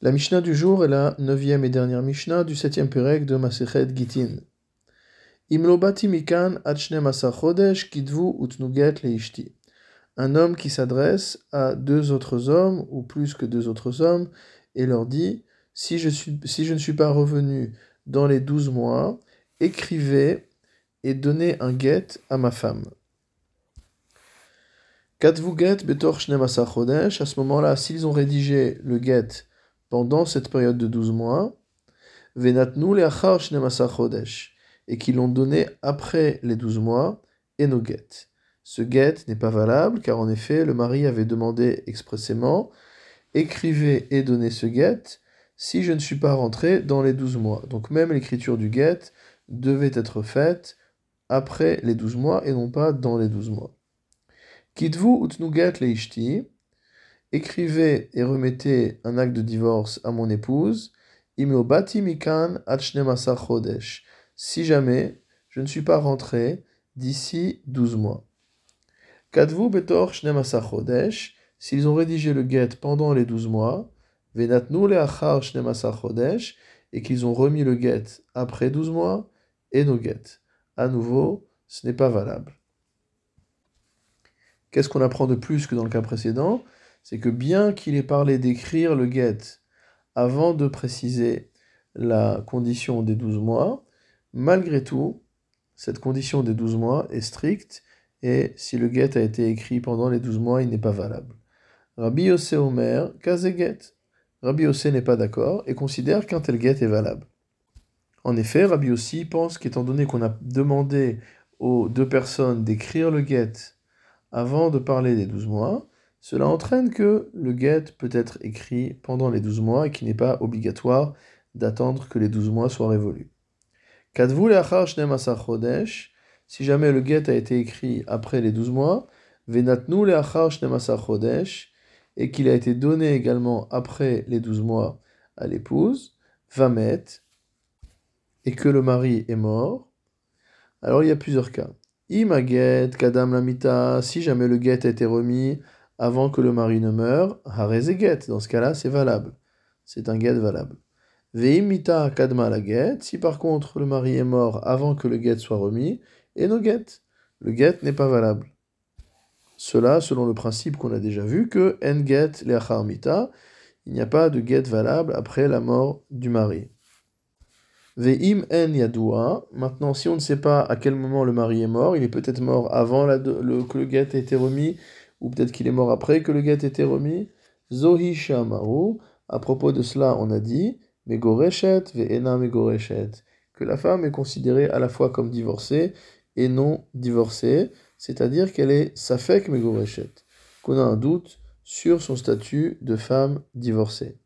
La Mishnah du jour est la neuvième et dernière Mishnah du septième Pérec de Masechet Gitin. Un homme qui s'adresse à deux autres hommes, ou plus que deux autres hommes, et leur dit si je, si je ne suis pas revenu dans les douze mois, écrivez et donnez un guet à ma femme. Get. À ce moment-là, s'ils ont rédigé le get pendant cette période de 12 mois, venatnu chodesh, et qu'ils l'ont donné après les 12 mois, et nos get. Ce get n'est pas valable, car en effet, le mari avait demandé expressément écrivez et donnez ce get si je ne suis pas rentré dans les 12 mois. Donc même l'écriture du get devait être faite après les 12 mois et non pas dans les 12 mois. Kitvu utnuget leishti, Écrivez et remettez un acte de divorce à mon épouse. Si jamais je ne suis pas rentré d'ici 12 mois. Kadvu betor chodesh. S'ils ont rédigé le guet pendant les 12 mois, venatnu leachar chodesh, et qu'ils ont remis le guet après 12 mois, et nos guet. À nouveau, ce n'est pas valable. Qu'est-ce qu'on apprend de plus que dans le cas précédent? C'est que bien qu'il ait parlé d'écrire le get avant de préciser la condition des 12 mois, malgré tout, cette condition des 12 mois est stricte et si le get a été écrit pendant les 12 mois, il n'est pas valable. Rabbi Yossé Omer, get? Rabbi Yossé n'est pas d'accord et considère qu'un tel get est valable. En effet, Rabbi Yossi pense qu'étant donné qu'on a demandé aux deux personnes d'écrire le get avant de parler des 12 mois, cela entraîne que le get peut être écrit pendant les 12 mois et qu'il n'est pas obligatoire d'attendre que les 12 mois soient révolus. si jamais le get a été écrit après les 12 mois, venatnu et qu'il a été donné également après les 12 mois à l'épouse, vamet, et que le mari est mort, alors il y a plusieurs cas. Imaget, kadam lamita, si jamais le get a été remis avant que le mari ne meure, get. Dans ce cas-là, c'est valable. C'est un get valable. Veimita kadma la get. Si par contre le mari est mort avant que le get soit remis, et no get. Le get n'est pas valable. Cela selon le principe qu'on a déjà vu que en get mita, il n'y a pas de get valable après la mort du mari. Veim en yadua. Maintenant, si on ne sait pas à quel moment le mari est mort, il est peut-être mort avant le, que le get ait été remis, ou peut-être qu'il est mort après que le guet été remis. Zohi Shamaru, à propos de cela, on a dit, Megoreshet ve'ena Megoreshet, que la femme est considérée à la fois comme divorcée et non divorcée, c'est-à-dire qu'elle est Safek Megoreshet, qu'on a un doute sur son statut de femme divorcée.